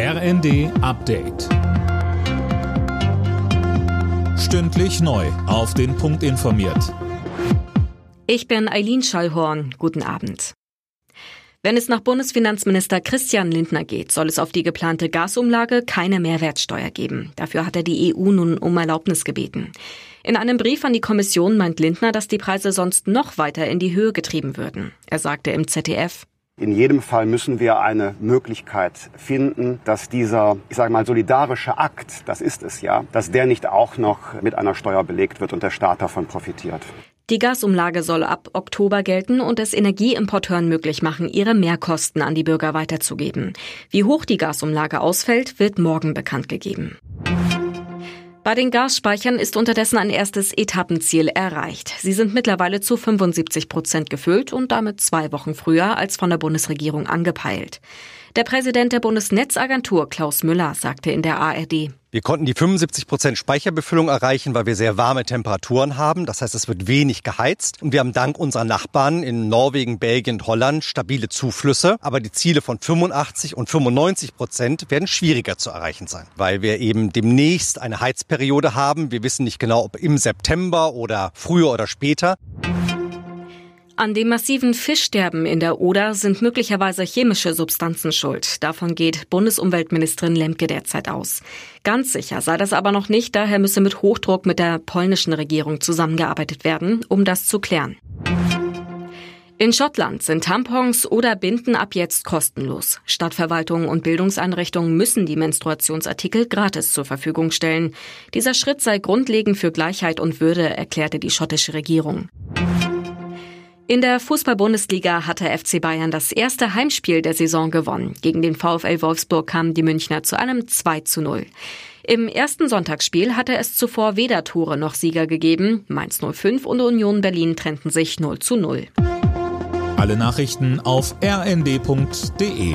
RND Update. Stündlich neu. Auf den Punkt informiert. Ich bin Eileen Schallhorn. Guten Abend. Wenn es nach Bundesfinanzminister Christian Lindner geht, soll es auf die geplante Gasumlage keine Mehrwertsteuer geben. Dafür hat er die EU nun um Erlaubnis gebeten. In einem Brief an die Kommission meint Lindner, dass die Preise sonst noch weiter in die Höhe getrieben würden. Er sagte im ZDF, in jedem Fall müssen wir eine Möglichkeit finden, dass dieser, ich sage mal, solidarische Akt, das ist es ja, dass der nicht auch noch mit einer Steuer belegt wird und der Staat davon profitiert. Die Gasumlage soll ab Oktober gelten und es Energieimporteuren möglich machen, ihre Mehrkosten an die Bürger weiterzugeben. Wie hoch die Gasumlage ausfällt, wird morgen bekannt gegeben. Bei den Gasspeichern ist unterdessen ein erstes Etappenziel erreicht. Sie sind mittlerweile zu 75 Prozent gefüllt und damit zwei Wochen früher als von der Bundesregierung angepeilt. Der Präsident der Bundesnetzagentur Klaus Müller sagte in der ARD, wir konnten die 75 Prozent Speicherbefüllung erreichen, weil wir sehr warme Temperaturen haben. Das heißt, es wird wenig geheizt. Und wir haben dank unserer Nachbarn in Norwegen, Belgien und Holland stabile Zuflüsse. Aber die Ziele von 85 und 95 Prozent werden schwieriger zu erreichen sein, weil wir eben demnächst eine Heizperiode haben. Wir wissen nicht genau, ob im September oder früher oder später. An dem massiven Fischsterben in der Oder sind möglicherweise chemische Substanzen schuld. Davon geht Bundesumweltministerin Lemke derzeit aus. Ganz sicher sei das aber noch nicht, daher müsse mit Hochdruck mit der polnischen Regierung zusammengearbeitet werden, um das zu klären. In Schottland sind Tampons oder Binden ab jetzt kostenlos. Stadtverwaltungen und Bildungseinrichtungen müssen die Menstruationsartikel gratis zur Verfügung stellen. Dieser Schritt sei grundlegend für Gleichheit und Würde, erklärte die schottische Regierung. In der Fußball-Bundesliga hatte FC Bayern das erste Heimspiel der Saison gewonnen. Gegen den VfL Wolfsburg kamen die Münchner zu einem 2 zu 0. Im ersten Sonntagsspiel hatte es zuvor weder Tore noch Sieger gegeben. Mainz 05 und Union Berlin trennten sich 0 zu 0. Alle Nachrichten auf rnd.de